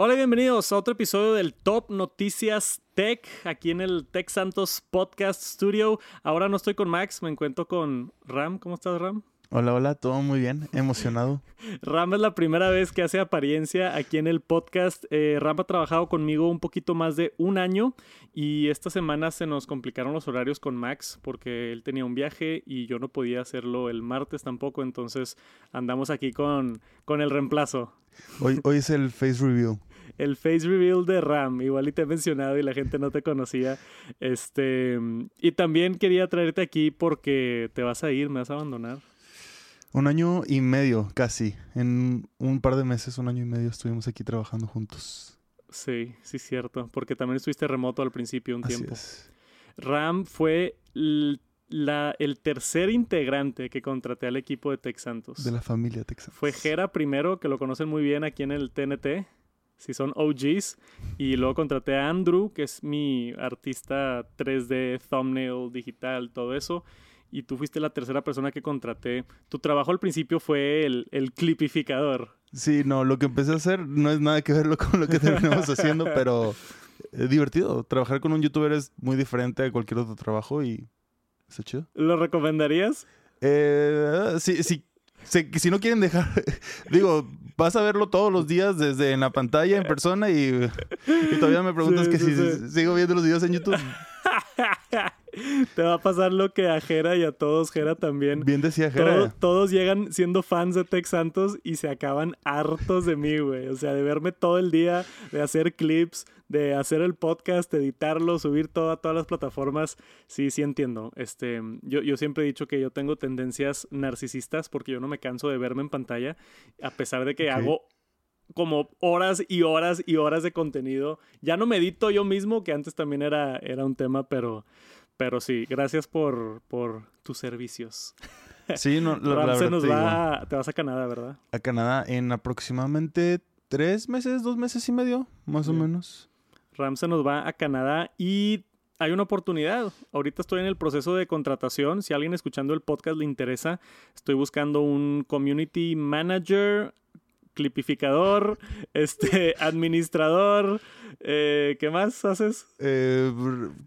Hola y bienvenidos a otro episodio del Top Noticias Tech, aquí en el Tech Santos Podcast Studio. Ahora no estoy con Max, me encuentro con Ram. ¿Cómo estás, Ram? Hola, hola, todo muy bien, emocionado. Ram es la primera vez que hace apariencia aquí en el podcast. Eh, Ram ha trabajado conmigo un poquito más de un año y esta semana se nos complicaron los horarios con Max porque él tenía un viaje y yo no podía hacerlo el martes tampoco, entonces andamos aquí con, con el reemplazo. Hoy, hoy es el face review el face reveal de Ram. Igual y te he mencionado y la gente no te conocía. Este, y también quería traerte aquí porque te vas a ir, me vas a abandonar. Un año y medio, casi. En un par de meses, un año y medio estuvimos aquí trabajando juntos. Sí, sí, cierto. Porque también estuviste remoto al principio un tiempo. Ram fue la, el tercer integrante que contraté al equipo de Texantos. De la familia Texantos. Fue Jera primero, que lo conocen muy bien aquí en el TNT si son OGs. Y luego contraté a Andrew, que es mi artista 3D, thumbnail, digital, todo eso. Y tú fuiste la tercera persona que contraté. Tu trabajo al principio fue el, el clipificador. Sí, no, lo que empecé a hacer no es nada que ver con lo que terminamos haciendo, pero es divertido. Trabajar con un youtuber es muy diferente a cualquier otro trabajo y está chido. ¿Lo recomendarías? Eh, sí, sí, si no quieren dejar, digo, vas a verlo todos los días desde en la pantalla, en persona y, todavía me preguntas que si sigo viendo los videos en YouTube. Te va a pasar lo que a Jera y a todos, Jera también. Bien decía Jera. todos llegan siendo fans de Tex Santos y se acaban hartos de mí, güey. O sea, de verme todo el día, de hacer clips, de hacer el podcast, editarlo, subir todo a todas las plataformas. Sí, sí entiendo. Este, yo, yo siempre he dicho que yo tengo tendencias narcisistas porque yo no me canso de verme en pantalla, a pesar de que hago como horas y horas y horas de contenido. Ya no medito yo mismo, que antes también era, era un tema, pero, pero sí, gracias por, por tus servicios. Sí, no, la, verdad nos va, te vas a Canadá, ¿verdad? A Canadá en aproximadamente tres meses, dos meses y medio, más o menos. Ram se nos va a Canadá y hay una oportunidad. Ahorita estoy en el proceso de contratación. Si alguien escuchando el podcast le interesa, estoy buscando un community manager clipificador, este, administrador, eh, ¿qué más haces? Eh,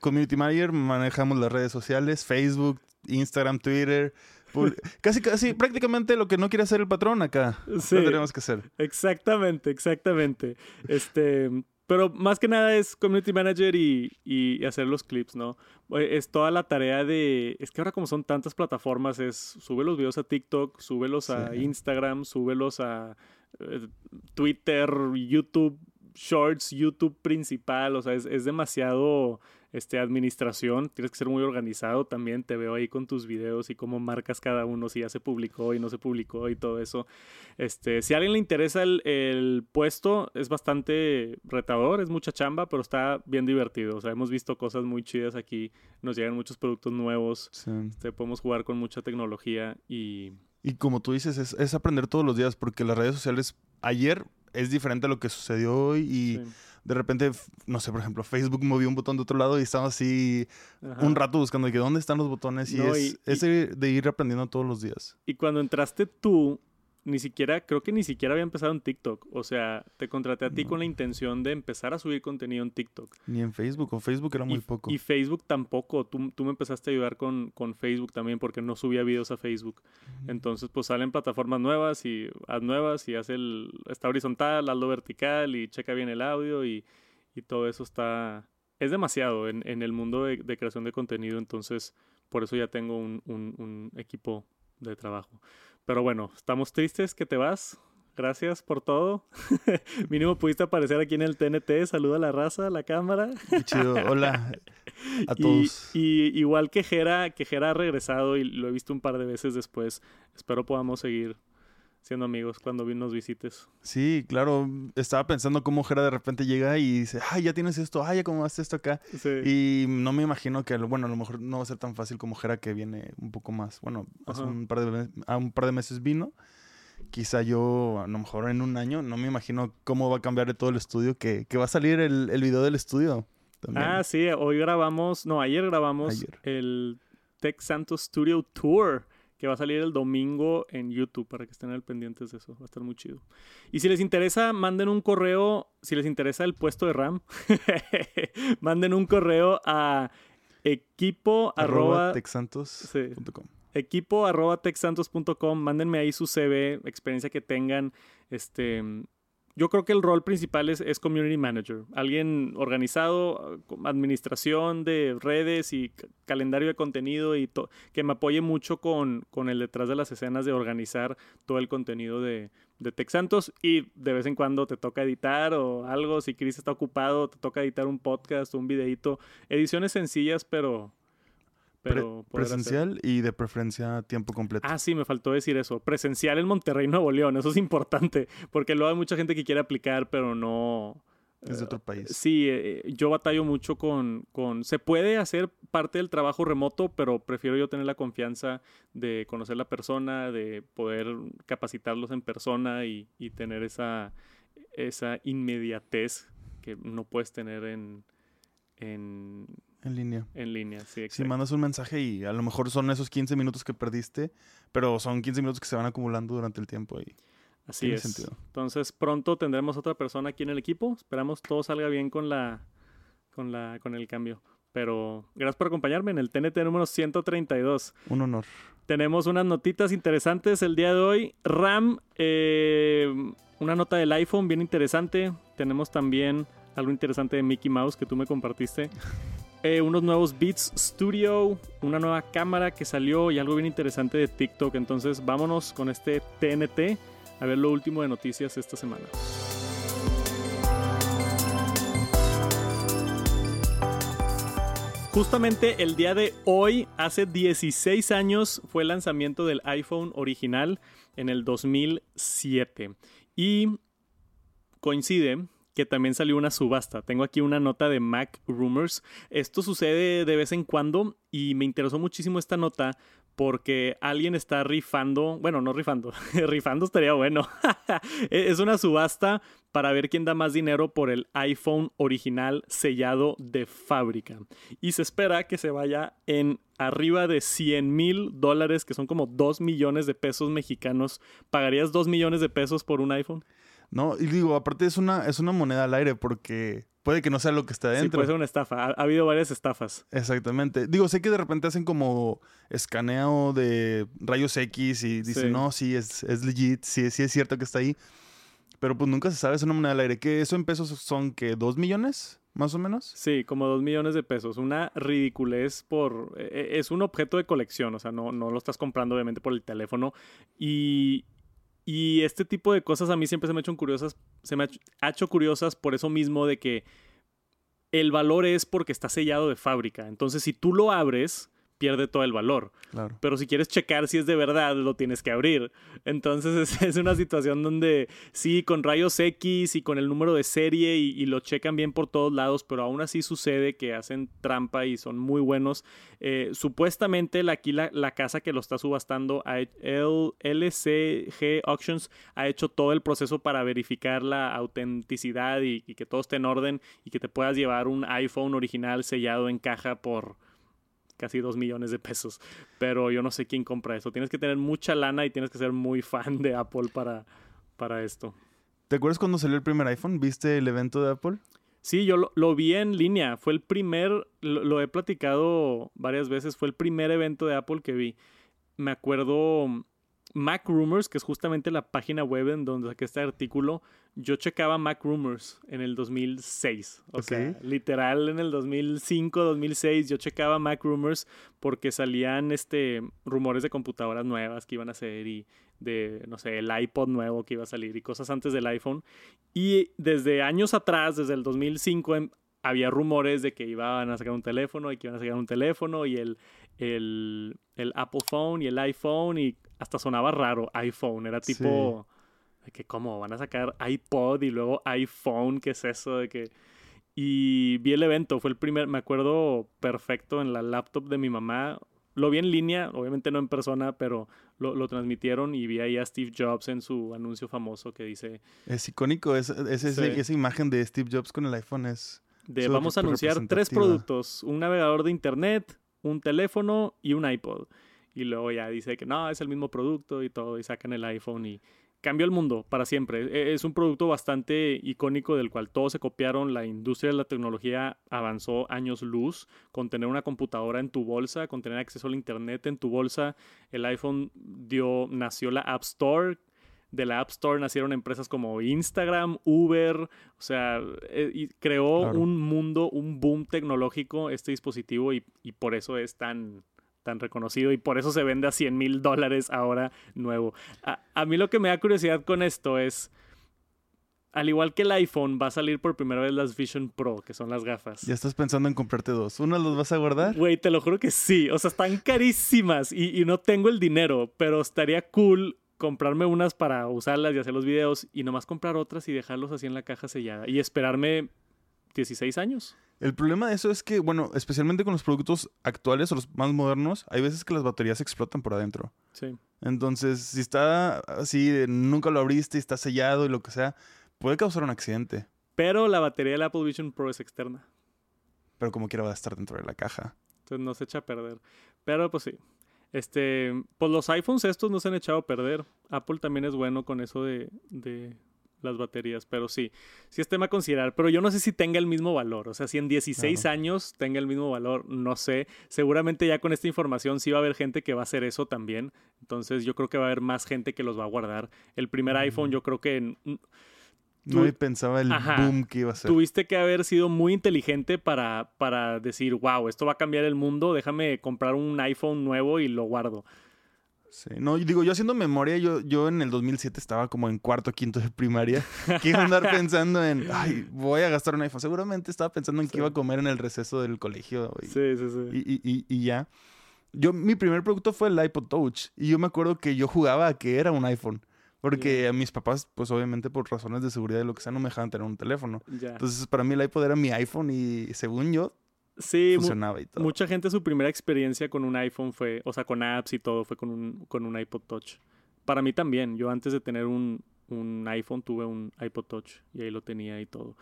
community manager, manejamos las redes sociales, Facebook, Instagram, Twitter. Casi, casi, prácticamente lo que no quiere hacer el patrón acá. Sí, lo tenemos que hacer. Exactamente, exactamente. Este, pero más que nada es community manager y, y, hacer los clips, ¿no? Es toda la tarea de... Es que ahora como son tantas plataformas, es sube los videos a TikTok, súbelos a Instagram, súbelos a eh, Twitter, YouTube Shorts, YouTube principal, o sea, es, es, demasiado este, administración, tienes que ser muy organizado también, te veo ahí con tus videos y cómo marcas cada uno, si ya se publicó y no se publicó y todo eso. Este, si a alguien le interesa el, el puesto, es bastante retador, es mucha chamba, pero está bien divertido, o sea, hemos visto cosas muy chidas aquí, nos llegan muchos productos nuevos, este, podemos jugar con mucha tecnología y y como tú dices, es, aprender todos los días, porque las redes sociales ayer es diferente a lo que sucedió hoy y de repente, no sé, por ejemplo, Facebook movió un botón de otro lado y estaba así un rato buscando de que dónde están los botones y es ese de ir aprendiendo todos los días. Y cuando entraste tú, ni siquiera, creo que ni siquiera había empezado en TikTok. O sea, te contraté a ti con la intención de empezar a subir contenido en TikTok. Ni en Facebook, o Facebook era muy poco. Y Facebook tampoco. Tú, tú me empezaste a ayudar con, con, Facebook también porque no subía videos a Facebook. Entonces, pues salen plataformas nuevas y haz nuevas y haz el, está horizontal, hazlo vertical y checa bien el audio y, y todo eso está... Es demasiado en, en el mundo de, de, creación de contenido, entonces por eso ya tengo un, un, un equipo de trabajo. Pero bueno, estamos tristes que te vas. Gracias por todo. Mínimo pudiste aparecer aquí en el TNT. Saluda a la raza, a la cámara. Qué chido. Hola a todos. Y, igual que Jera, que Jera ha regresado y lo he visto un par de veces después. Espero podamos seguir siendo amigos cuando nos visites. Sí, claro. Estaba pensando cómo Jera de repente llega y dice, ay, ya tienes esto, ay, ya cómo haces esto acá. Y no me imagino que, bueno, a lo mejor no va a ser tan fácil como Jera que viene un poco más. Bueno, hace un par, de, a un par de meses vino. Quizá yo, a lo mejor en un año, no me imagino cómo va a cambiar todo el estudio, que, que va a salir el, el video del estudio. Ah, sí, hoy grabamos, no, ayer grabamos el Tech Santos Studio Tour que va a salir el domingo en YouTube para que estén al pendientes de eso. Va a estar muy chido. Y si les interesa, manden un correo. Si les interesa el puesto de RAM, manden un correo a equipo arroba, equipo arroba texantos.com. Mándenme ahí su CV, experiencia que tengan. Este yo creo que el rol principal es, community manager, alguien organizado, administración de redes y calendario de contenido y que me apoye mucho con, con, el detrás de las escenas de organizar todo el contenido de, de Tech Santos. Y de vez en cuando te toca editar o algo, si Chris está ocupado, te toca editar un podcast un videito, ediciones sencillas pero pero presencial y de preferencia a tiempo completo. Ah, sí, me faltó decir eso. Presencial en Monterrey, Nuevo León. Eso es importante. Porque luego hay mucha gente que quiere aplicar, pero no. Es de otro eh, país. Sí, eh, yo batallo mucho con, con. Se puede hacer parte del trabajo remoto, pero prefiero yo tener la confianza de conocer la persona, de poder capacitarlos en persona y, y tener esa, esa inmediatez que no puedes tener en, en en línea. En línea, sí, exacto. Si mandas un mensaje y a lo mejor son esos 15 minutos que perdiste, pero son 15 minutos que se van acumulando durante el tiempo y Así es. Sentido. Entonces pronto tendremos otra persona aquí en el equipo. Esperamos todo salga bien con la con la con el cambio. Pero gracias por acompañarme en el TNT número 132. Un honor. Tenemos unas notitas interesantes el día de hoy. RAM, eh, una nota del iPhone bien interesante. Tenemos también algo interesante de Mickey Mouse que tú me compartiste. Eh, unos nuevos Beats Studio, una nueva cámara que salió y algo bien interesante de TikTok. Entonces vámonos con este TNT a ver lo último de noticias esta semana. Justamente el día de hoy, hace 16 años, fue el lanzamiento del iPhone original en el 2007. Y coincide que también salió una subasta. Tengo aquí una nota de Mac Rumors. Esto sucede de vez en cuando y me interesó muchísimo esta nota porque alguien está rifando, bueno, no rifando, rifando estaría bueno. es una subasta para ver quién da más dinero por el iPhone original sellado de fábrica. Y se espera que se vaya en arriba de 100 mil dólares, que son como 2 millones de pesos mexicanos. ¿Pagarías 2 millones de pesos por un iPhone? No, y digo, aparte es una, es una moneda al aire porque puede que no sea lo que está dentro. Sí, puede ser una estafa. Ha, habido varias estafas. Exactamente. Digo, sé que de repente hacen como escaneo de rayos X y dicen, no, sí, es, es legit, sí, sí es cierto que está ahí. Pero pues nunca se sabe, es una moneda al aire. ¿Qué eso en pesos son que dos millones? Más o menos. Sí, como dos millones de pesos. Una ridiculez por... E, e, es un objeto de colección, o sea, no, no lo estás comprando obviamente por el teléfono. Y, y este tipo de cosas a mí siempre se me han hecho curiosas, se me ha hecho curiosas por eso mismo de que el valor es porque está sellado de fábrica. Entonces, si tú lo abres, pierde todo el valor. Pero si quieres checar si es de verdad, lo tienes que abrir. Entonces es, una situación donde sí, con rayos X y con el número de serie y, lo checan bien por todos lados, pero aún así sucede que hacen trampa y son muy buenos. Eh, supuestamente aquí la, casa que lo está subastando, el LCG Auctions, ha hecho todo el proceso para verificar la autenticidad y que todo esté en orden y que te puedas llevar un iPhone original sellado en caja por casi dos millones de pesos. Pero yo no sé quién compra eso. Tienes que tener mucha lana y tienes que ser muy fan de Apple para, para esto. ¿Te acuerdas cuando salió el primer iPhone? ¿Viste el evento de Apple? Sí, yo lo, vi en línea. Fue el primer, lo, he platicado varias veces, fue el primer evento de Apple que vi. Me acuerdo Mac Rumors, que es justamente la página web en donde saqué este artículo, yo checaba Mac Rumors en el 2006. O sea, literal en el 2005, 2006 yo checaba Mac Rumors porque salían este rumores de computadoras nuevas que iban a salir y de, no sé, el iPod nuevo que iba a salir y cosas antes del iPhone. Y desde años atrás, desde el 2005, em, había rumores de que iban a sacar un teléfono y que iban a sacar un teléfono y el, el, el Apple Phone y el iPhone y hasta sonaba raro iPhone. Era tipo de que cómo van a sacar iPod y luego iPhone, ¿qué es eso? De que y vi el evento, fue el primer, me acuerdo perfecto en la laptop de mi mamá. Lo vi en línea, obviamente no en persona, pero lo, transmitieron y vi ahí a Steve Jobs en su anuncio famoso que dice... Es icónico, es, esa imagen de Steve Jobs con el iPhone es... De vamos a anunciar tres productos, un navegador de internet, un teléfono y un iPod. Y luego ya dice que no, es el mismo producto y todo, y sacan el iPhone y cambió el mundo para siempre. E, es un producto bastante icónico del cual todos se copiaron. La industria de la tecnología avanzó años luz con tener una computadora en tu bolsa, con tener acceso al internet en tu bolsa. El iPhone dio, nació la App Store. De la App Store nacieron empresas como Instagram, Uber, o sea, eh, y creó un mundo, un boom tecnológico este dispositivo y, y por eso es tan, tan reconocido y por eso se vende a 100 mil dólares ahora nuevo. A, mí lo que me da curiosidad con esto es, al igual que el iPhone, va a salir por primera vez las Vision Pro, que son las gafas. Ya estás pensando en comprarte dos. ¿Una los vas a guardar? Güey, te lo juro que sí. O sea, están carísimas y, y no tengo el dinero, pero estaría cool comprarme unas para usarlas y hacer los videos y nomás comprar otras y dejarlos así en la caja sellada y esperarme 16 años. El problema de eso es que, bueno, especialmente con los productos actuales o los más modernos, hay veces que las baterías explotan por adentro. Sí. Entonces, si está así, nunca lo abriste y está sellado y lo que sea, puede causar un accidente. Pero la batería del Apple Vision Pro es externa. Pero como quiera va a estar dentro de la caja. Entonces no se echa a perder. Pero pues sí. Este, pues los iPhones estos no se han echado a perder. Apple también es bueno con eso de las baterías, pero sí, sí es tema a considerar, pero yo no sé si tenga el mismo valor, o sea, si en 16 años tenga el mismo valor, no sé, seguramente ya con esta información sí va a haber gente que va a hacer eso también, entonces yo creo que va a haber más gente que los va a guardar. El primer iPhone yo creo que... no pensaba el boom que iba a ser. Tuviste que haber sido muy inteligente para, para decir, wow, esto va a cambiar el mundo, déjame comprar un iPhone nuevo y lo guardo. Sí, no, digo, yo haciendo memoria, yo, yo en el 2007 estaba como en cuarto, quinto de primaria. Que iba a andar pensando en, ay, voy a gastar un iPhone. Seguramente estaba pensando en qué iba a comer en el receso del colegio. Y, sí, sí, sí. Y, y, y, ya. Yo, mi primer producto fue el iPod Touch. Y yo me acuerdo que yo jugaba a que era un iPhone. Porque a mis papás, pues obviamente por razones de seguridad y lo que sea, no me dejaban tener un teléfono. Entonces, para mí el iPod era mi iPhone y según yo, Sí, mucha gente su primera experiencia con un iPhone fue, o sea, con apps y todo, fue con un, con un iPod Touch. Para mí también, yo antes de tener un, un iPhone tuve un iPod Touch y ahí lo tenía y todo.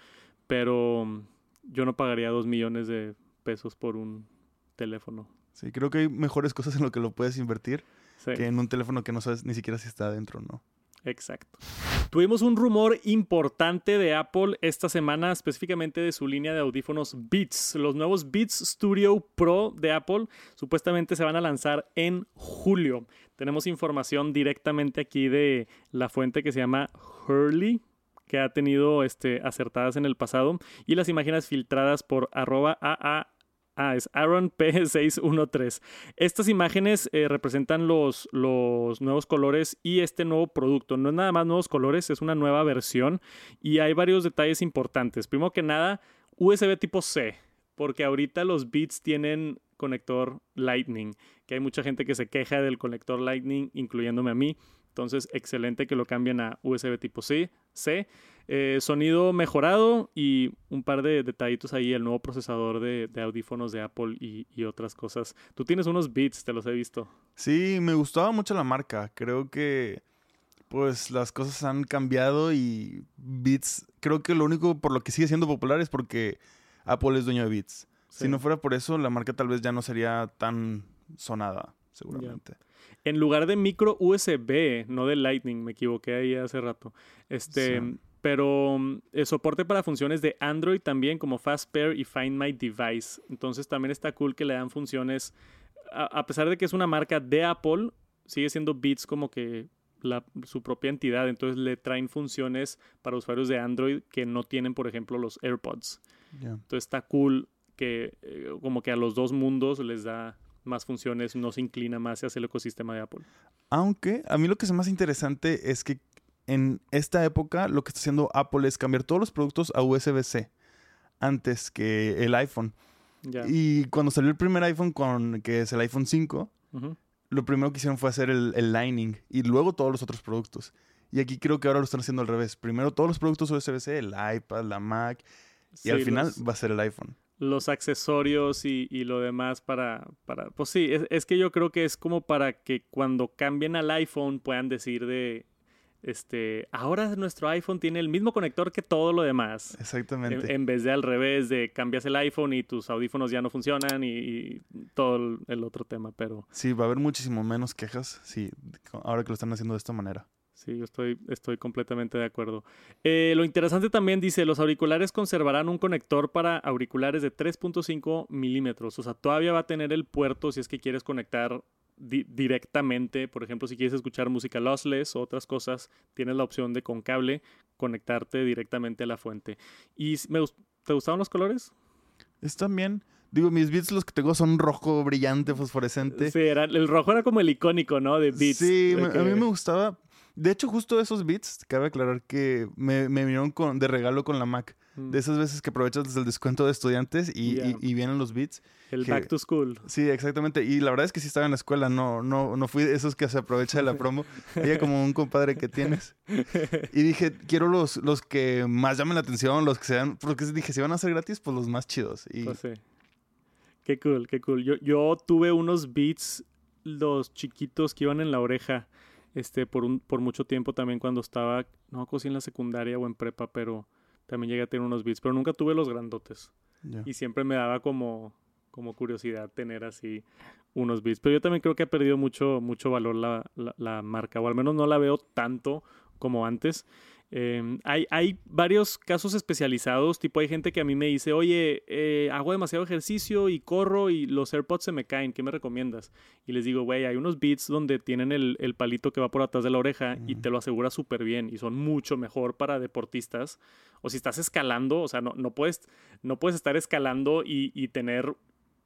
Pero mm, yo no pagaría dos millones de pesos por un teléfono. Sí, creo que hay mejores cosas en lo que lo puedes invertir que en un teléfono que no sabes ni siquiera si está adentro o no. Exacto. Tuvimos un rumor importante de Apple esta semana, específicamente de su línea de audífonos Beats. Los nuevos Beats Studio Pro de Apple supuestamente se van a lanzar en julio. Tenemos información directamente aquí de la fuente que se llama Hurley, que ha tenido este, acertadas en el pasado, y las imágenes filtradas por arroba AA Ah, es Aaron P613. Estas imágenes eh, representan los, los nuevos colores y este nuevo producto. No es nada más nuevos colores, es una nueva versión y hay varios detalles importantes. Primero que nada, USB tipo C, porque ahorita los Beats tienen conector Lightning, que hay mucha gente que se queja del conector Lightning, incluyéndome a mí. Entonces, excelente que lo cambien a USB tipo C. C. Eh, sonido mejorado y un par de detallitos ahí, el nuevo procesador de, audífonos de Apple y, otras cosas. Tú tienes unos Beats, te los he visto. Sí, me gustaba mucho la marca. Creo que pues las cosas han cambiado y Beats, creo que lo único por lo que sigue siendo popular es porque Apple es dueño de Beats. Si no fuera por eso, la marca tal vez ya no sería tan sonada, seguramente. En lugar de micro USB, no de Lightning, me equivoqué ahí hace rato. Este, pero el mm, soporte para funciones de Android también, como Fast Pair y Find My Device. Entonces también está cool que le dan funciones. A, pesar de que es una marca de Apple, sigue siendo Beats como que su propia entidad. Entonces le traen funciones para usuarios de Android que no tienen, por ejemplo, los AirPods. Entonces está cool que eh, como que a los dos mundos les da más funciones, no se inclina más hacia el ecosistema de Apple. Aunque a mí lo que es más interesante es que en esta época lo que está haciendo Apple es cambiar todos los productos a USB-C antes que el iPhone. Y cuando salió el primer iPhone, con, que es el iPhone 5, lo primero que hicieron fue hacer el, el, Lightning y luego todos los otros productos. Y aquí creo que ahora lo están haciendo al revés. Primero todos los productos USB-C, el iPad, la Mac, y al final va a ser el iPhone. Los accesorios y, lo demás para, para... Pues sí, es, es que yo creo que es como para que cuando cambien al iPhone puedan decir de este, ahora nuestro iPhone tiene el mismo conector que todo lo demás. Exactamente. En, vez de al revés, de cambias el iPhone y tus audífonos ya no funcionan y, todo el, otro tema, pero... Sí, va a haber muchísimo menos quejas, sí, ahora que lo están haciendo de esta manera. Sí, yo estoy, estoy completamente de acuerdo. Eh, lo interesante también dice, los auriculares conservarán un conector para auriculares de 3.5 milímetros. O sea, todavía va a tener el puerto si es que quieres conectar directamente, por ejemplo, si quieres escuchar música lossless o otras cosas, tienes la opción de con cable conectarte directamente a la fuente. ¿Y me, te gustaban los colores? Están bien. Digo, mis beats los que tengo son rojo brillante, fosforescente. Sí, era, el rojo era como el icónico, ¿no? De beats. Sí, a mí me gustaba. De hecho, justo esos beats, cabe aclarar que me, me vinieron con, de regalo con la Mac. De esas veces que aprovechas desde el descuento de estudiantes y, y, vienen los beats. El back to school. Sí, exactamente. Y la verdad es que sí estaba en la escuela, no, no, no fui de esos que se aprovecha de la promo. Ella como un compadre que tienes. Y dije, quiero los, los que más llamen la atención, los que sean, porque dije, si van a ser gratis, pues los más chidos. Y... Pues sí. Qué cool, qué cool. Yo, yo tuve unos beats, los chiquitos que iban en la oreja, este, por, un, por mucho tiempo también cuando estaba, no si en la secundaria o en prepa, pero también llegué a tener unos beats, pero nunca tuve los grandotes. Y siempre me daba como, como curiosidad tener así unos beats. Pero yo también creo que ha perdido mucho, mucho valor la, la marca, o al menos no la veo tanto como antes. Em, hay, hay, varios casos especializados, tipo hay gente que a mí me dice, oye, eh, hago demasiado ejercicio y corro y los AirPods se me caen, ¿qué me recomiendas? Y les digo, güey, hay unos beats donde tienen el, el, palito que va por atrás de la oreja y te lo asegura súper bien y son mucho mejor para deportistas. O si estás escalando, o sea, no, no, puedes, no puedes estar escalando y, y tener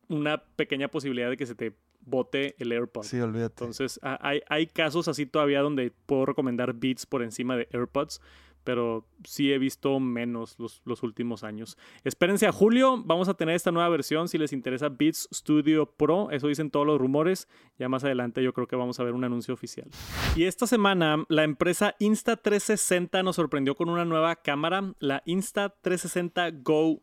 una pequeña posibilidad de que se te bote el AirPod. Sí, olvídate. Entonces, hay, hay casos así todavía donde puedo recomendar Beats por encima de AirPods, pero sí he visto menos los, los, últimos años. Espérense a julio, vamos a tener esta nueva versión si les interesa Beats Studio Pro, eso dicen todos los rumores, ya más adelante yo creo que vamos a ver un anuncio oficial. Y esta semana la empresa Insta360 nos sorprendió con una nueva cámara, la Insta360 Go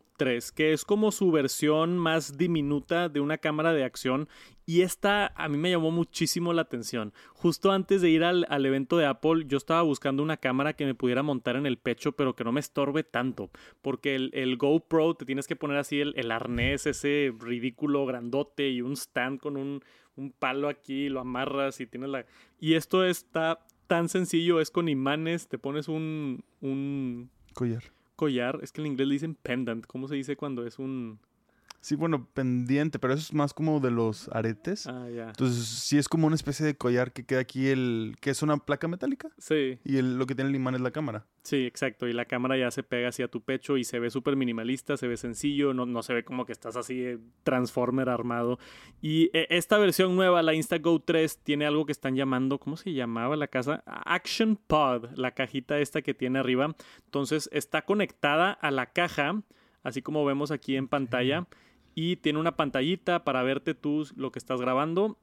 que es como su versión más diminuta de una cámara de acción. Y esta a mí me llamó muchísimo la atención. Justo antes de ir al, evento de Apple, yo estaba buscando una cámara que me pudiera montar en el pecho, pero que no me estorbe tanto. Porque el, GoPro te tienes que poner así el, arnés, ese ridículo grandote y un stand con un, un palo aquí, lo amarras y tienes la... Y esto está tan sencillo, es con imanes, te pones un... un collar collar, es que en inglés le dicen pendant. ¿Cómo se dice cuando es un Sí, bueno, pendiente, pero eso es más como de los aretes. Ah, ya. Entonces, sí es como una especie de collar que queda aquí, el que es una placa metálica. Sí. Y el, lo que tiene el imán es la cámara. Sí, exacto. Y la cámara ya se pega hacia tu pecho y se ve súper minimalista, se ve sencillo, no, no se ve como que estás así eh, Transformer armado. Y eh, esta versión nueva, la InstaGo 3, tiene algo que están llamando, ¿cómo se llamaba la casa? Action Pod, la cajita esta que tiene arriba. Entonces, está conectada a la caja, así como vemos aquí en pantalla y tiene una pantallita para verte tú lo que estás grabando,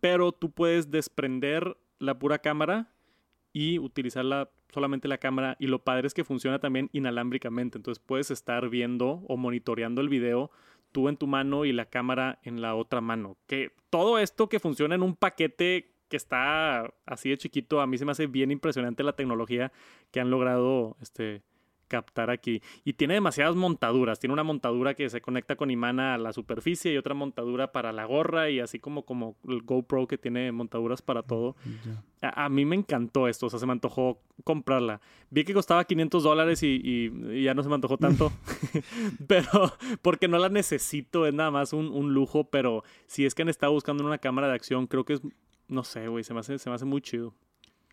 pero tú puedes desprender la pura cámara y utilizar solamente la cámara y lo padre es que funciona también inalámbricamente, entonces puedes estar viendo o monitoreando el video tú en tu mano y la cámara en la otra mano. Que todo esto que funciona en un paquete que está así de chiquito, a mí se me hace bien impresionante la tecnología que han logrado este, captar aquí. Y tiene demasiadas montaduras. Tiene una montadura que se conecta con imán a la superficie y otra montadura para la gorra y así como, como el GoPro que tiene montaduras para todo. A, mí me encantó esto, o sea, se me antojó comprarla. Vi que costaba 500 dólares y, ya no se me antojó tanto, pero porque no la necesito, es nada más un, un, lujo, pero si es que han estado buscando una cámara de acción, creo que es, no sé, güey, se, me hace, se me hace muy chido.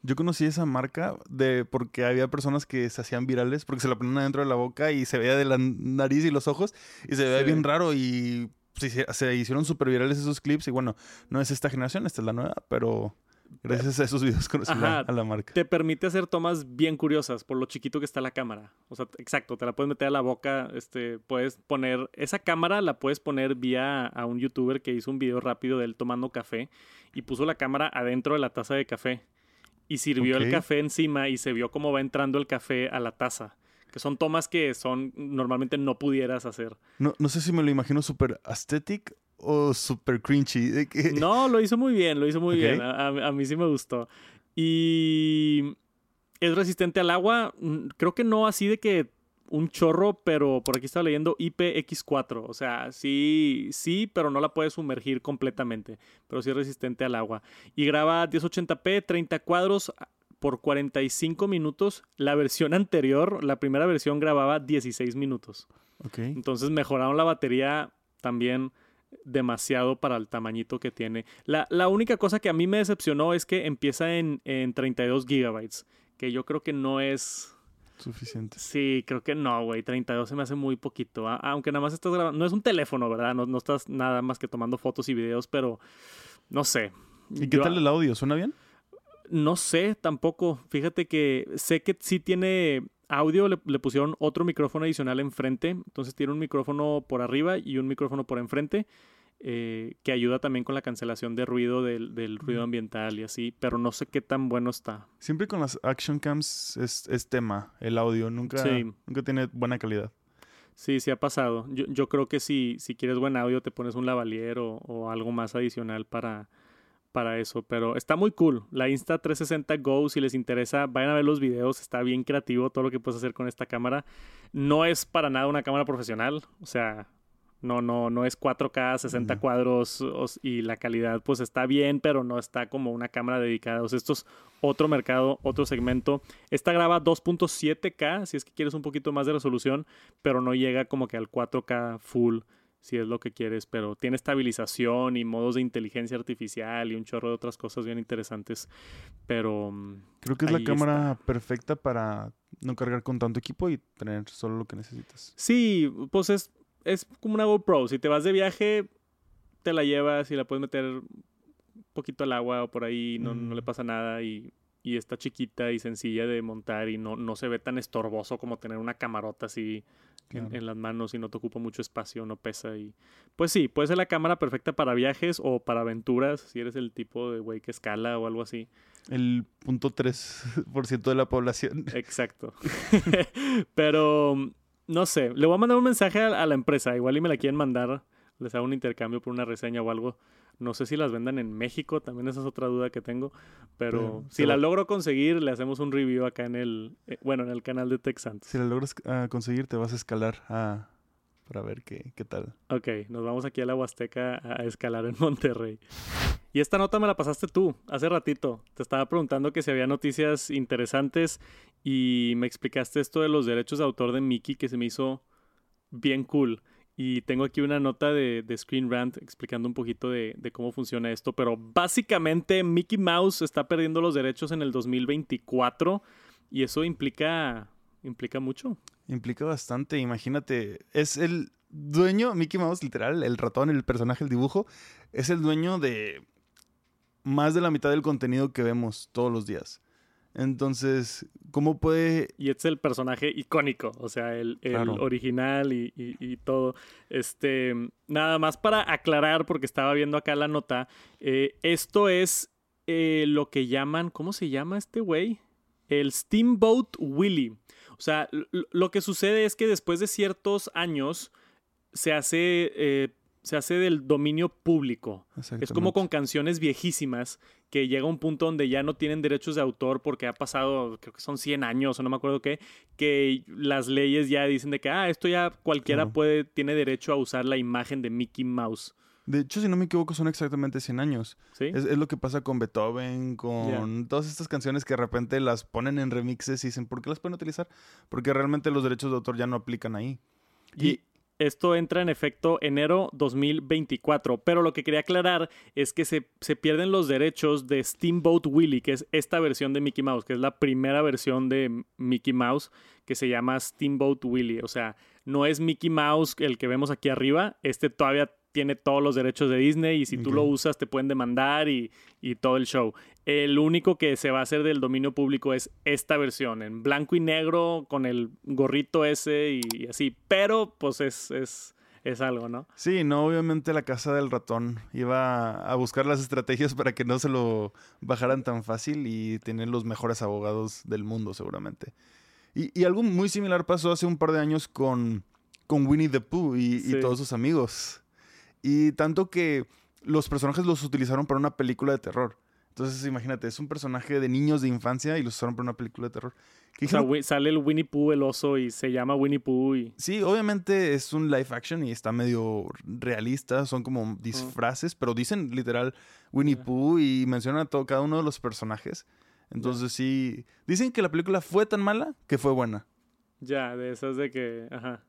Yo conocí esa marca de porque había personas que se hacían virales porque se la ponían adentro de la boca y se veía de la nariz y los ojos y se veía bien raro y se, hicieron súper virales esos clips y bueno, no es esta generación, esta es la nueva, pero gracias a esos videos conocí a la marca. Te permite hacer tomas bien curiosas por lo chiquito que está la cámara. O sea, exacto, te la puedes meter a la boca, este, puedes poner, esa cámara la puedes poner vía a un youtuber que hizo un video rápido de él tomando café y puso la cámara adentro de la taza de café y sirvió el café encima y se vio cómo va entrando el café a la taza. Que son tomas que son normalmente no pudieras hacer. No, no sé si me lo imagino súper aesthetic o súper cringy. No, lo hizo muy bien, lo hizo muy bien. A, mí sí me gustó. Y es resistente al agua. Mm, creo que no así de que un chorro, pero por aquí estaba leyendo IPX4. O sea, sí, sí, pero no la puedes sumergir completamente. Pero sí es resistente al agua. Y graba 1080p, 30 cuadros por 45 minutos. La versión anterior, la primera versión grababa 16 minutos. Okay. Entonces mejoraron la batería también demasiado para el tamañito que tiene. La, única cosa que a mí me decepcionó es que empieza en, en 32 gigabytes, que yo creo que no es Suficiente. Sí, creo que no, güey. 32 se me hace muy poquito. Aunque nada más estás grabando. No es un teléfono, ¿verdad? No, no, estás nada más que tomando fotos y videos, pero no sé. ¿Y qué tal el audio? ¿Suena bien? No sé tampoco. Fíjate que sé que sí tiene audio. Le, le pusieron otro micrófono adicional enfrente. Entonces tiene un micrófono por arriba y un micrófono por enfrente. Eh, que ayuda también con la cancelación de ruido del, ruido ambiental y así, pero no sé qué tan bueno está. Siempre con las action cams es, tema, el audio, nunca, nunca tiene buena calidad. Sí, sí ha pasado. Yo, creo que si, si quieres buen audio te pones un lavalier o, algo más adicional para, para eso, pero está muy cool. La Insta360 Go, si les interesa, vayan a ver los videos, está bien creativo todo lo que puedes hacer con esta cámara. No es para nada una cámara profesional, o sea, no, no, no es 4K, 60 cuadros y la calidad pues está bien, pero no está como una cámara dedicada. O sea, esto es otro mercado, otro segmento. Esta graba 2.7K, si es que quieres un poquito más de resolución, pero no llega como que al 4K full, si es lo que quieres. Pero tiene estabilización y modos de inteligencia artificial y un chorro de otras cosas bien interesantes. Pero... Mm, Creo que es la cámara perfecta para no cargar con tanto equipo y tener solo lo que necesitas. Sí, pues es es como una GoPro. Si te vas de viaje, te la llevas y la puedes meter un poquito al agua o por ahí, no, no le pasa nada y, y, está chiquita y sencilla de montar y no, no se ve tan estorboso como tener una camarota así en, las manos y no te ocupa mucho espacio, no pesa y... Pues sí, puede ser la cámara perfecta para viajes o para aventuras, si eres el tipo de güey que escala o algo así. El punto 3% de la población. Exacto. Pero no sé, le voy a mandar un mensaje a, la empresa, igual y me la quieren mandar, les hago un intercambio por una reseña o algo. No sé si las vendan en México, también esa es otra duda que tengo, pero si la logro conseguir, le hacemos un review acá en el, eh, bueno, en el canal de Texans. Si la logras ah, conseguir, te vas a escalar a, para ver qué, qué tal. Ok, nos vamos aquí a la Huasteca a escalar en Monterrey. Y esta nota me la pasaste tú hace ratito. Te estaba preguntando que si había noticias interesantes y me explicaste esto de los derechos de autor de Mickey que se me hizo bien cool. Y tengo aquí una nota de, Screen Rant explicando un poquito de, cómo funciona esto. Pero básicamente Mickey Mouse está perdiendo los derechos en el 2024 y eso implica, implica mucho. Implica bastante, imagínate. Es el dueño, Mickey Mouse, literal, el ratón, el personaje, el dibujo, es el dueño de más de la mitad del contenido que vemos todos los días. Entonces, ¿cómo puede...? Y es el personaje icónico, o sea, el, original y, todo. Este, nada más para aclarar, porque estaba viendo acá la nota, eh, esto es eh, lo que llaman, ¿cómo se llama este güey? El Steamboat Willie. O sea, lo que sucede es que después de ciertos años se hace eh, se hace del dominio público. Es como con canciones viejísimas que llega un punto donde ya no tienen derechos de autor porque ha pasado, creo que son 100 años o no me acuerdo qué, que las leyes ya dicen de que, ah, esto ya cualquiera puede, tiene derecho a usar la imagen de Mickey Mouse. De hecho, si no me equivoco, son exactamente 100 años. ¿Sí? Es, lo que pasa con Beethoven, con todas estas canciones que de repente las ponen en remixes y dicen, ¿por qué las pueden utilizar? Porque realmente los derechos de autor ya no aplican ahí. Y, esto entra en efecto enero 2024, pero lo que quería aclarar es que se, pierden los derechos de Steamboat Willie, que es esta versión de Mickey Mouse, que es la primera versión de Mickey Mouse que se llama Steamboat Willie. O sea, no es Mickey Mouse el que vemos aquí arriba, este todavía tiene todos los derechos de Disney y si tú lo usas te pueden demandar y, todo el show. El único que se va a hacer del dominio público es esta versión, en blanco y negro, con el gorrito ese y, así. Pero pues es, es, es, algo, ¿no? Sí, no, obviamente la casa del ratón iba a buscar las estrategias para que no se lo bajaran tan fácil y tener los mejores abogados del mundo seguramente. Y, algo muy similar pasó hace un par de años con, con Winnie the Pooh y, y todos sus amigos. Y tanto que los personajes los utilizaron para una película de terror. Entonces, imagínate, es un personaje de niños de infancia y lo usaron para una película de terror. O sea, sale el Winnie Pooh, el oso, y se llama Winnie Pooh. Y... Sí, obviamente es un live action y está medio realista. Son como disfraces, pero dicen literal Winnie Pooh y mencionan a todo, cada uno de los personajes. Entonces sí, dicen que la película fue tan mala que fue buena. Ya, de esas de que, ajá.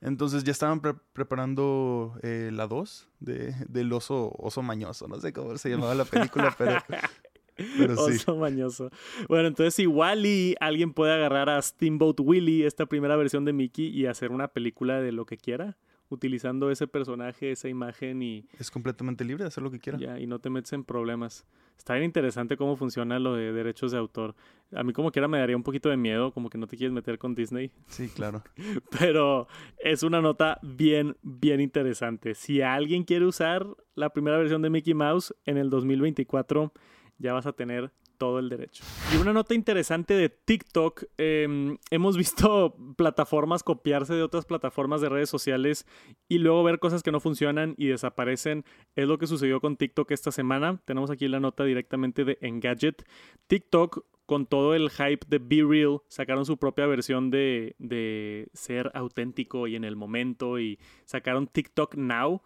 Entonces ya estaban preparando eh, la 2 de, del oso, oso mañoso. No sé cómo se llamaba la película, pero, pero sí. Oso mañoso. Bueno, entonces igual y alguien puede agarrar a Steamboat Willie, esta primera versión de Mickey, y hacer una película de lo que quiera utilizando ese personaje, esa imagen y... Es completamente libre de hacer lo que quiera. Ya, y no te metes en problemas. Está bien interesante cómo funciona lo de derechos de autor. A mí como quiera me daría un poquito de miedo, como que no te quieres meter con Disney. Sí, claro. Pero es una nota bien, bien interesante. Si alguien quiere usar la primera versión de Mickey Mouse en el 2024, ya vas a tener todo el derecho. Y una nota interesante de TikTok, em, hemos visto plataformas copiarse de otras plataformas de redes sociales y luego ver cosas que no funcionan y desaparecen. Es lo que sucedió con TikTok esta semana. Tenemos aquí la nota directamente de Engadget. TikTok con todo el hype de Be Real, sacaron su propia versión de, de ser auténtico y en el momento y sacaron TikTok Now,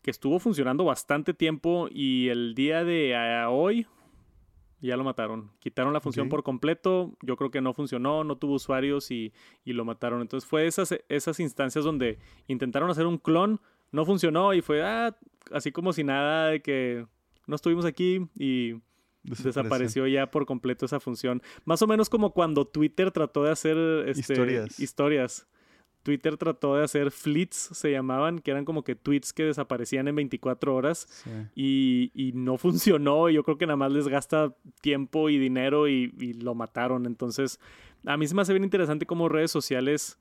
que estuvo funcionando bastante tiempo y el día de hoy, ya lo mataron. Quitaron la función por completo. Yo creo que no funcionó, no tuvo usuarios y, lo mataron. Entonces fue esas, esas instancias donde intentaron hacer un clon, no funcionó y fue ah, así como si nada de que no estuvimos aquí y desapareció ya por completo esa función. Más o menos como cuando Twitter trató de hacer este, historias. historias. Twitter trató de hacer fleets, se llamaban, que eran como que tweets que desaparecían en 24 horas y, no funcionó. Yo creo que nada más les gasta tiempo y dinero y, lo mataron. Entonces, a mí se me hace bien interesante cómo redes sociales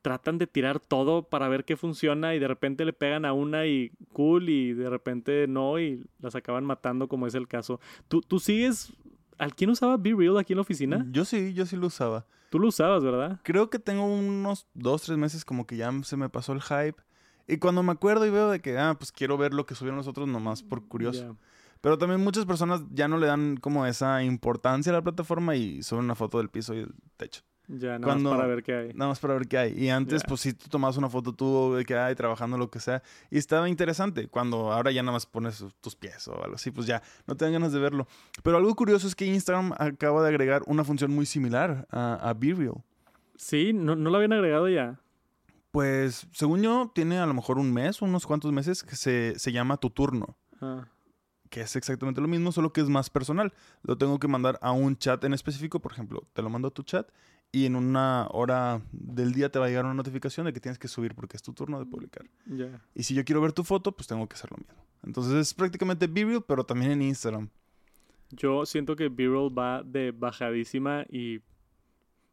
tratan de tirar todo para ver qué funciona y de repente le pegan a una y cool y de repente no y las acaban matando como es el caso. ¿Tú, tú sigues... ¿Al quién usaba Be Real aquí en la oficina? Yo sí, yo sí lo usaba. Tú lo usabas, ¿verdad? Creo que tengo unos dos, tres meses como que ya se me pasó el hype. Y cuando me acuerdo y veo de que, ah, pues quiero ver lo que subieron los otros nomás por curioso. Pero también muchas personas ya no le dan como esa importancia a la plataforma y suben una foto del piso y el techo. Ya, nada más para ver qué hay. Nada más para ver qué hay. Y antes, pues sí, tú tomabas una foto tú de qué hay, trabajando lo que sea. Y estaba interesante. Cuando ahora ya nada más pones tus pies o algo así, pues ya no te dan ganas de verlo. Pero algo curioso es que Instagram acaba de agregar una función muy similar a, a Real. Sí, no, no lo habían agregado ya. Pues, según yo, tiene a lo mejor un mes, unos cuantos meses, que se, se llama tu turno. Ah. Que es exactamente lo mismo, solo que es más personal. Lo tengo que mandar a un chat en específico, por ejemplo, te lo mando a tu chat y en una hora del día te va a llegar una notificación de que tienes que subir porque es tu turno de publicar. Y si yo quiero ver tu foto, pues tengo que hacer lo mismo. Entonces es prácticamente b pero también en Instagram. Yo siento que b va de bajadísima y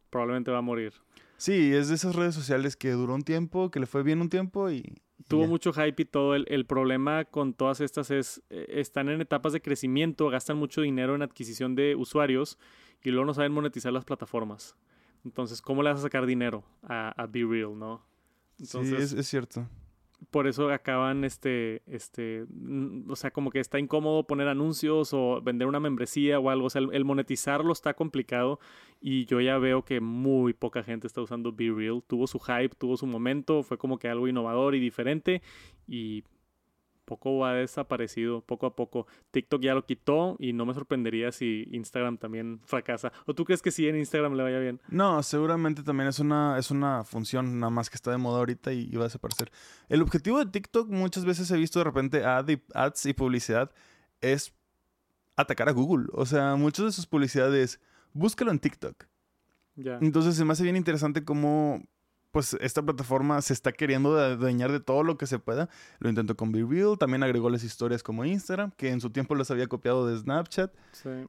probablemente va a morir. Sí, es de esas redes sociales que duró un tiempo, que le fue bien un tiempo y... Tuvo mucho hype y todo. El, el, problema con todas estas es, eh, están en etapas de crecimiento, gastan mucho dinero en adquisición de usuarios y luego no saben monetizar las plataformas. Entonces, ¿cómo le vas a sacar dinero a, a Be Real, no? Entonces, sí, es, cierto. Por eso acaban, este, este, o sea, como que está incómodo poner anuncios o vender una membresía o algo. O sea, el, monetizarlo está complicado y yo ya veo que muy poca gente está usando Be Real. Tuvo su hype, tuvo su momento, fue como que algo innovador y diferente y poco ha desaparecido, poco a poco. TikTok ya lo quitó y no me sorprendería si Instagram también fracasa. ¿O tú crees que sí en Instagram le vaya bien? No, seguramente también es una, es una función nada más que está de moda ahorita y, va a desaparecer. El objetivo de TikTok muchas veces he visto de repente ads y publicidad es atacar a Google. O sea, muchas de sus publicidades, búscalo en TikTok. Ya. Entonces se me hace bien interesante cómo pues esta plataforma se está queriendo dañar de todo lo que se pueda. Lo intentó con Be Real, también agregó las historias como Instagram, que en su tiempo las había copiado de Snapchat.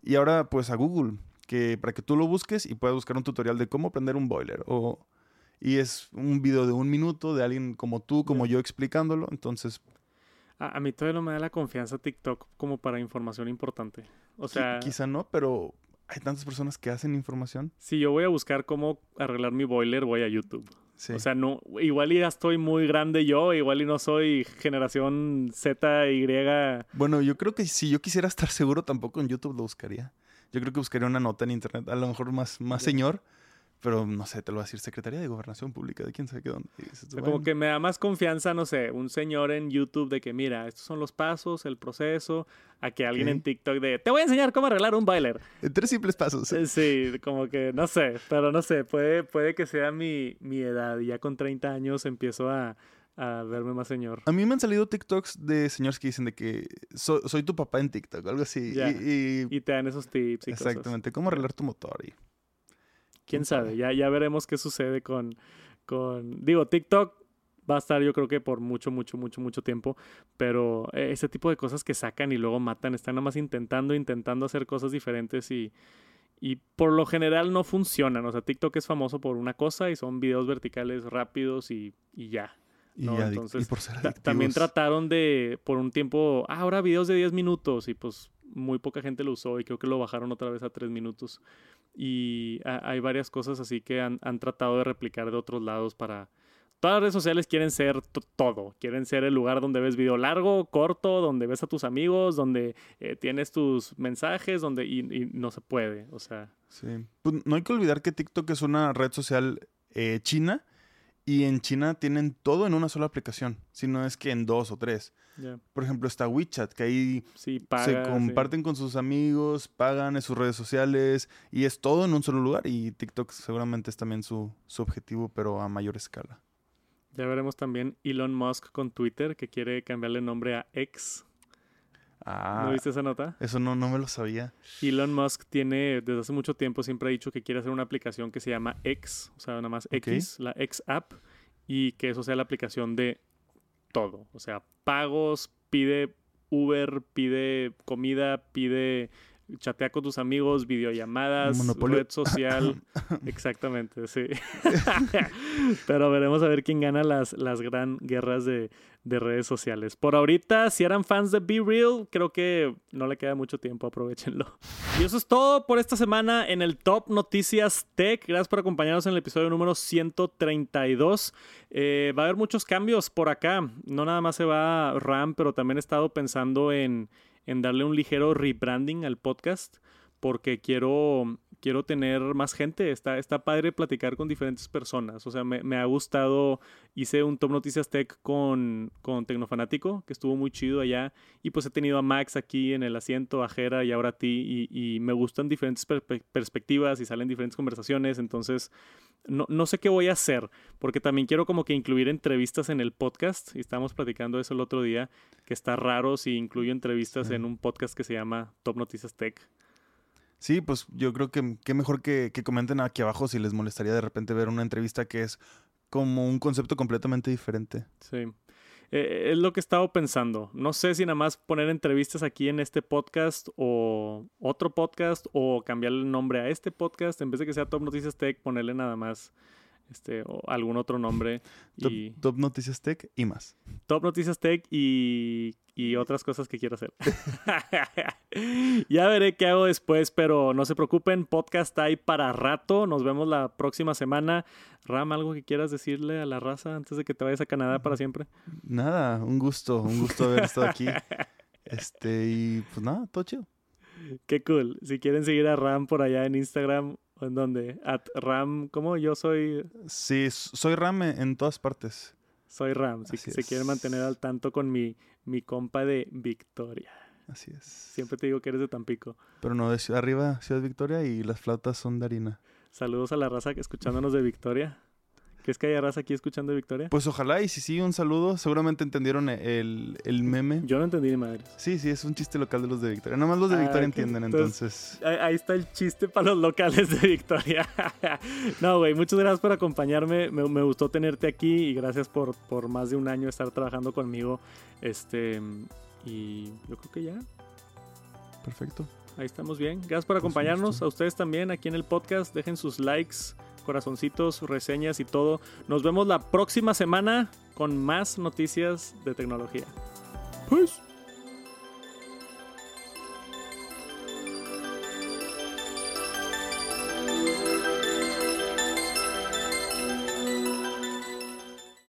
Y ahora pues a Google, que para que tú lo busques y puedas buscar un tutorial de cómo prender un boiler. O, y es un video de un minuto de alguien como tú, como yo explicándolo. Entonces... A, a, mí todavía no me da la confianza TikTok como para información importante. O sea... quizá no, pero hay tantas personas que hacen información. Si yo voy a buscar cómo arreglar mi boiler, voy a YouTube. O sea, no, igual ya estoy muy grande yo, igual y no soy generación Z, Y. Bueno, yo creo que si yo quisiera estar seguro, tampoco en YouTube lo buscaría. Yo creo que buscaría una nota en internet, a lo mejor más, más señor, pero no sé, te lo va a decir Secretaría de Gobernación Pública, de quién sabe qué dónde. como que me da más confianza, no sé, un señor en YouTube de que, mira, estos son los pasos, el proceso, a que alguien en TikTok de, te voy a enseñar cómo arreglar un boiler. En tres simples pasos. Eh, sí, como que, no sé, pero no sé, puede, puede que sea mi, mi edad y ya con 30 años empiezo a, a verme más señor. A mí me han salido TikToks de señores que dicen de que soy tu papá en TikTok, algo así. Y, te dan esos tips y Exactamente, cómo arreglar tu motor y quién sabe, ya, ya veremos qué sucede con, con, digo, TikTok va a estar yo creo que por mucho, mucho, mucho, mucho tiempo, pero ese tipo de cosas que sacan y luego matan, están nada más intentando, intentando hacer cosas diferentes y, y por lo general no funcionan, o sea, TikTok es famoso por una cosa y son videos verticales rápidos y, y ya. Y, Entonces, por ser también trataron de, por un tiempo, ah, ahora videos de 10 minutos y pues muy poca gente lo usó y creo que lo bajaron otra vez a 3 minutos y hay varias cosas así que han, tratado de replicar de otros lados para... Todas las redes sociales quieren ser todo, quieren ser el lugar donde ves video largo, corto, donde ves a tus amigos, donde eh, tienes tus mensajes, donde y, no se puede, o sea. Sí, pues no hay que olvidar que TikTok es una red social eh, china y en China tienen todo en una sola aplicación, si no es que en dos o tres. Por ejemplo, está WeChat, que ahí se comparten con sus amigos, pagan en sus redes sociales y es todo en un solo lugar. Y TikTok seguramente es también su, su objetivo, pero a mayor escala. Ya veremos también Elon Musk con Twitter, que quiere cambiarle nombre a X. Ah, ¿No viste esa nota? Eso no, no me lo sabía. Elon Musk tiene, desde hace mucho tiempo, siempre ha dicho que quiere hacer una aplicación que se llama X, o sea, nada más X, la X App, y que eso sea la aplicación de todo. O sea, pagos, pide Uber, pide comida, pide chatea con tus amigos, videollamadas, red social. Exactamente, sí. Pero veremos a ver quién gana las, las gran guerras de, de redes sociales. Por ahorita, si eran fans de Be Real, creo que no le queda mucho tiempo, aprovechenlo. Y eso es todo por esta semana en el Top Noticias Tech. Gracias por acompañarnos en el episodio número 132. Eh, va a haber muchos cambios por acá. No nada más se va RAM, pero también he estado pensando en, en darle un ligero rebranding al podcast porque quiero quiero tener más gente. Está, está padre platicar con diferentes personas. O sea, me, ha gustado. Hice un Top Noticias Tech con, con Tecnofanático, que estuvo muy chido allá. Y pues he tenido a Max aquí en el asiento, a Jera y ahora a ti. Y, me gustan diferentes perspectivas y salen diferentes conversaciones. Entonces, no, no, sé qué voy a hacer, porque también quiero como que incluir entrevistas en el podcast. Y estábamos platicando eso el otro día, que está raro si incluyo entrevistas en un podcast que se llama Top Noticias Tech. Sí, pues yo creo que qué mejor que, comenten aquí abajo si les molestaría de repente ver una entrevista que es como un concepto completamente diferente. Sí. Eh, es lo que he estado pensando. No sé si nada más poner entrevistas aquí en este podcast o otro podcast o cambiarle el nombre a este podcast. En vez de que sea Top Noticias Tech, ponerle nada más este, o algún otro nombre. Y... Top, Noticias Tech y más. Top Noticias Tech y, y otras cosas que quiero hacer. ya veré qué hago después, pero no se preocupen, podcast ahí para rato. Nos vemos la próxima semana. Ram, ¿algo que quieras decirle a la raza antes de que te vayas a Canadá para siempre? Nada, un gusto, un gusto haber estado aquí. Este, y pues nada, todo chido. Qué cool. Si quieren seguir a Ram por allá en Instagram, ¿En dónde? At Ram, ¿cómo? Yo soy... Sí, soy Ram en todas partes. Soy Ram, si se quieren mantener al tanto con mi, mi compa de Victoria. Así es. Siempre te digo que eres de Tampico. Pero no, de Ciudad Arriba, Ciudad Victoria y las flautas son de harina. Saludos a la raza que escuchándonos de Victoria. ¿Crees que hay raza aquí escuchando Victoria? Pues ojalá, y si sí, un saludo. Seguramente entendieron el, el meme. Yo no entendí ni madre. Sí, sí, es un chiste local de los de Victoria. Nada más los de ah, Victoria entienden, entonces. Ahí está el chiste para los locales de Victoria. no, güey, muchas gracias por acompañarme. Me, me, gustó tenerte aquí y gracias por, por más de un año estar trabajando conmigo. Este. Y yo creo que ya. Perfecto. Ahí estamos bien. Gracias por acompañarnos. A ustedes también aquí en el podcast. Dejen sus likes corazoncitos, reseñas y todo. Nos vemos la próxima semana con más noticias de tecnología. Pues.